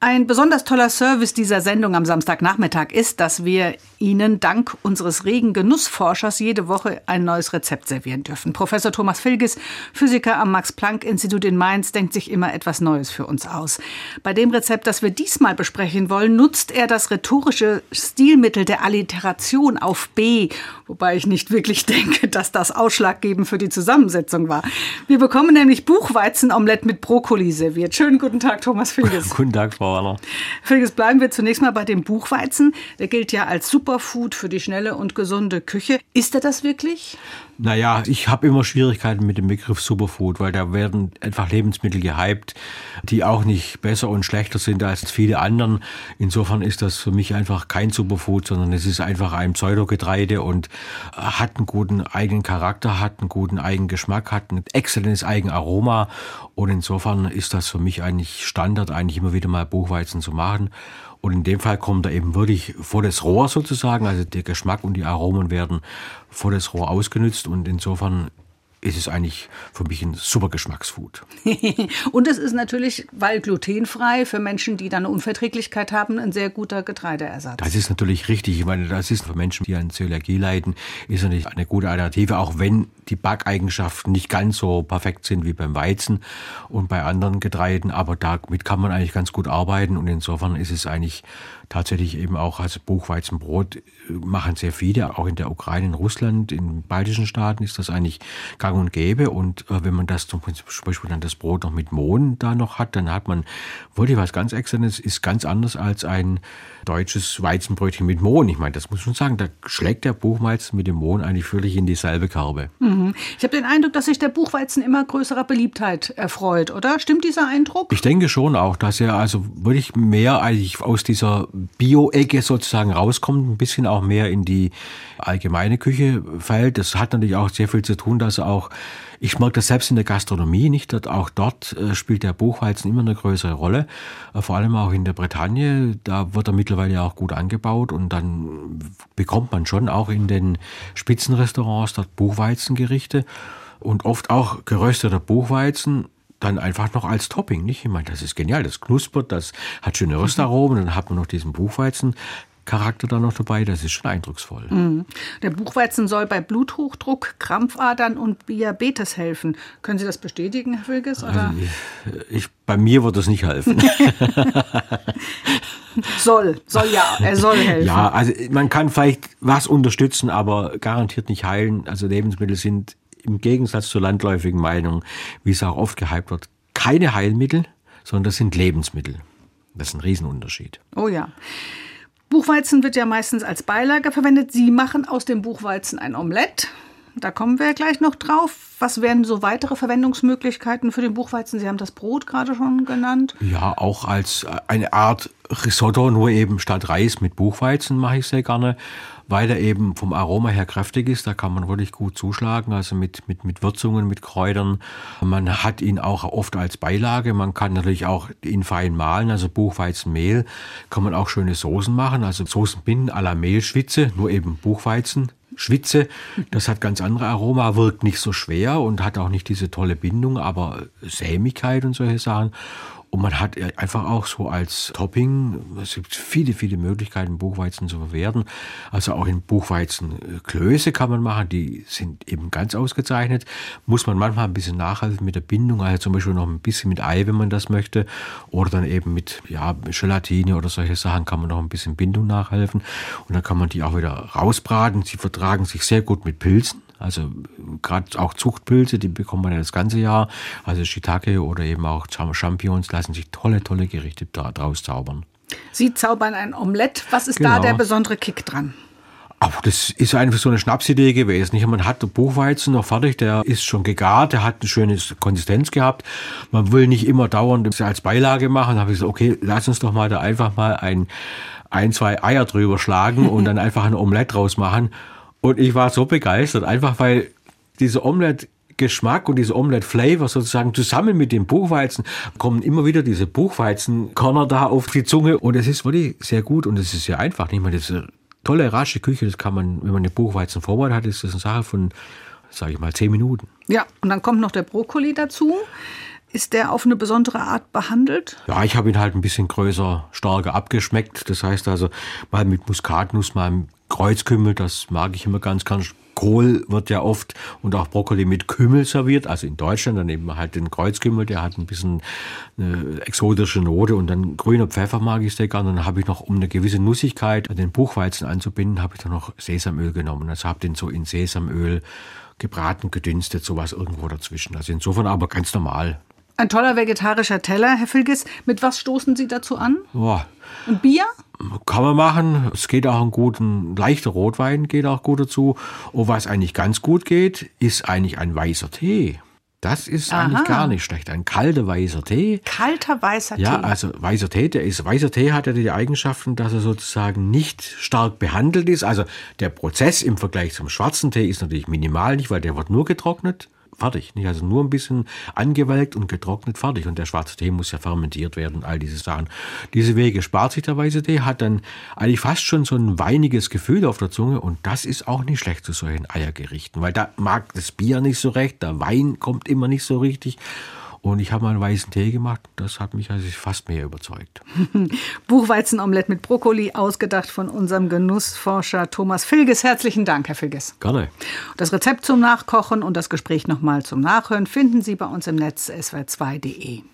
Ein besonders toller Service dieser Sendung am Samstagnachmittag ist, dass wir Ihnen dank unseres regen Genussforschers jede Woche ein neues Rezept servieren dürfen. Professor Thomas Filges, Physiker am Max-Planck-Institut in Mainz, denkt sich immer etwas Neues für uns aus. Bei dem Rezept, das wir diesmal besprechen wollen, nutzt er das rhetorische Stilmittel der Alliteration auf B, wobei ich nicht wirklich denke, dass das ausschlaggebend für die Zusammensetzung war. Wir bekommen nämlich Buchweizenomelett mit Brokkoli serviert. Schönen guten Tag, Thomas Filges. guten Tag, Frau Warner. Felix, bleiben wir zunächst mal bei dem Buchweizen. Der gilt ja als Superfood für die schnelle und gesunde Küche. Ist er das wirklich? Naja, ich habe immer Schwierigkeiten mit dem Begriff Superfood, weil da werden einfach Lebensmittel gehypt, die auch nicht besser und schlechter sind als viele anderen. Insofern ist das für mich einfach kein Superfood, sondern es ist einfach ein Pseudogetreide und hat einen guten eigenen Charakter, hat einen guten eigenen Geschmack, hat ein exzellentes Eigenaroma und insofern ist das für mich eigentlich Standard, eigentlich immer wieder mal Buchweizen zu machen. Und in dem Fall kommt er eben wirklich vor das Rohr sozusagen. Also der Geschmack und die Aromen werden vor das Rohr ausgenutzt und insofern ist es eigentlich für mich ein super Geschmacksfood. und es ist natürlich, weil glutenfrei, für Menschen, die dann eine Unverträglichkeit haben, ein sehr guter Getreideersatz. Das ist natürlich richtig. Ich meine, das ist für Menschen, die an Zöliakie leiden, ist natürlich eine gute Alternative, auch wenn die Backeigenschaften nicht ganz so perfekt sind wie beim Weizen und bei anderen Getreiden. Aber damit kann man eigentlich ganz gut arbeiten und insofern ist es eigentlich tatsächlich eben auch als Buchweizenbrot äh, machen sehr viele, auch in der Ukraine, in Russland, in baltischen Staaten ist das eigentlich gang und gäbe. Und äh, wenn man das zum Beispiel dann das Brot noch mit Mohn da noch hat, dann hat man wirklich was ganz Exzellentes, ist ganz anders als ein deutsches Weizenbrötchen mit Mohn. Ich meine, das muss man sagen, da schlägt der Buchweizen mit dem Mohn eigentlich völlig in dieselbe Kerbe. Mhm. Ich habe den Eindruck, dass sich der Buchweizen immer größerer Beliebtheit erfreut, oder? Stimmt dieser Eindruck? Ich denke schon auch, dass er also wirklich mehr eigentlich aus dieser Bio-Ecke sozusagen rauskommt, ein bisschen auch mehr in die allgemeine Küche fällt. Das hat natürlich auch sehr viel zu tun, dass er auch ich merke das selbst in der Gastronomie nicht. Auch dort äh, spielt der Buchweizen immer eine größere Rolle. Äh, vor allem auch in der Bretagne. Da wird er mittlerweile auch gut angebaut und dann bekommt man schon auch in den Spitzenrestaurants dort Buchweizengerichte und oft auch gerösteter Buchweizen dann einfach noch als Topping, nicht? Ich meine, das ist genial, das knuspert, das hat schöne Röstaromen, dann hat man noch diesen Buchweizen Charakter da noch dabei, das ist schon eindrucksvoll. Mhm. Der Buchweizen soll bei Bluthochdruck, Krampfadern und Diabetes helfen. Können Sie das bestätigen, Herr Wilges? Also ich, ich, bei mir wird das nicht helfen. soll, soll ja, er soll helfen. Ja, also man kann vielleicht was unterstützen, aber garantiert nicht heilen. Also Lebensmittel sind im Gegensatz zur landläufigen Meinung, wie es auch oft gehypt wird, keine Heilmittel, sondern das sind Lebensmittel. Das ist ein Riesenunterschied. Oh ja. Buchweizen wird ja meistens als Beilage verwendet. Sie machen aus dem Buchweizen ein Omelett. Da kommen wir gleich noch drauf. Was wären so weitere Verwendungsmöglichkeiten für den Buchweizen? Sie haben das Brot gerade schon genannt. Ja, auch als eine Art Risotto, nur eben statt Reis mit Buchweizen mache ich sehr gerne weil er eben vom Aroma her kräftig ist. Da kann man wirklich gut zuschlagen, also mit, mit, mit Würzungen, mit Kräutern. Man hat ihn auch oft als Beilage. Man kann natürlich auch ihn fein mahlen, also Buchweizenmehl. Kann man auch schöne Soßen machen, also Soßenbinden à la Mehlschwitze, nur eben Buchweizen. Schwitze, das hat ganz andere Aroma, wirkt nicht so schwer und hat auch nicht diese tolle Bindung, aber Sämigkeit und solche Sachen. Und man hat einfach auch so als Topping, es gibt viele, viele Möglichkeiten, Buchweizen zu verwerten. Also auch in Buchweizenklöße kann man machen, die sind eben ganz ausgezeichnet. Muss man manchmal ein bisschen nachhelfen mit der Bindung, also zum Beispiel noch ein bisschen mit Ei, wenn man das möchte. Oder dann eben mit ja, Gelatine oder solche Sachen kann man noch ein bisschen Bindung nachhelfen. Und dann kann man die auch wieder rausbraten. Sie vertragen sich sehr gut mit Pilzen. Also gerade auch Zuchtpilze, die bekommt man ja das ganze Jahr. Also Shiitake oder eben auch Champignons lassen sich tolle, tolle Gerichte daraus zaubern. Sie zaubern ein Omelett. Was ist genau. da der besondere Kick dran? Aber das ist einfach so eine Schnapsidee gewesen. Man hat den Buchweizen noch fertig, der ist schon gegart, der hat eine schöne Konsistenz gehabt. Man will nicht immer dauernd das als Beilage machen. Da habe ich gesagt, okay, lass uns doch mal da einfach mal ein, ein zwei Eier drüber schlagen und dann einfach ein Omelett draus machen. Und ich war so begeistert, einfach weil dieser Omelette Geschmack und dieser Omelette-Flavor sozusagen zusammen mit dem Buchweizen kommen immer wieder diese Buchweizenkörner da auf die Zunge und es ist wirklich sehr gut und es ist sehr einfach. Ich meine, das ist eine tolle, rasche Küche, das kann man, wenn man den Buchweizen vorbereitet hat, ist das eine Sache von, sage ich mal, zehn Minuten. Ja, und dann kommt noch der Brokkoli dazu. Ist der auf eine besondere Art behandelt? Ja, ich habe ihn halt ein bisschen größer, stärker abgeschmeckt. Das heißt also mal mit Muskatnuss, mal mit Kreuzkümmel, das mag ich immer ganz, ganz. Kohl wird ja oft und auch Brokkoli mit Kümmel serviert. Also in Deutschland dann wir halt den Kreuzkümmel, der hat ein bisschen eine exotische Note und dann grüner Pfeffer mag ich sehr gerne. Und dann habe ich noch, um eine gewisse Nussigkeit an den Buchweizen anzubinden, habe ich dann noch Sesamöl genommen. Also habe den so in Sesamöl gebraten, gedünstet, sowas irgendwo dazwischen. Also insofern aber ganz normal. Ein toller vegetarischer Teller, Herr Filges. Mit was stoßen Sie dazu an? Boah. Und Bier? Kann man machen. Es geht auch ein guten, leichter Rotwein geht auch gut dazu. Und was eigentlich ganz gut geht, ist eigentlich ein weißer Tee. Das ist Aha. eigentlich gar nicht schlecht. Ein kalter weißer Tee. Kalter weißer Ja, Tee. also weißer Tee, der ist, weißer Tee hat ja die Eigenschaften, dass er sozusagen nicht stark behandelt ist. Also der Prozess im Vergleich zum schwarzen Tee ist natürlich minimal nicht, weil der wird nur getrocknet. Fertig. Nicht? Also nur ein bisschen angewelkt und getrocknet, fertig. Und der schwarze Tee muss ja fermentiert werden und all diese Sachen. Diese Wege spart sich der weiße Tee, hat dann eigentlich fast schon so ein weiniges Gefühl auf der Zunge und das ist auch nicht schlecht zu solchen Eiergerichten, weil da mag das Bier nicht so recht, der Wein kommt immer nicht so richtig. Und ich habe mal einen weißen Tee gemacht. Das hat mich also fast mehr überzeugt. Buchweizenomelett mit Brokkoli, ausgedacht von unserem Genussforscher Thomas Filges. Herzlichen Dank, Herr Filges. Gerne. Das Rezept zum Nachkochen und das Gespräch nochmal zum Nachhören finden Sie bei uns im Netz swr2.de.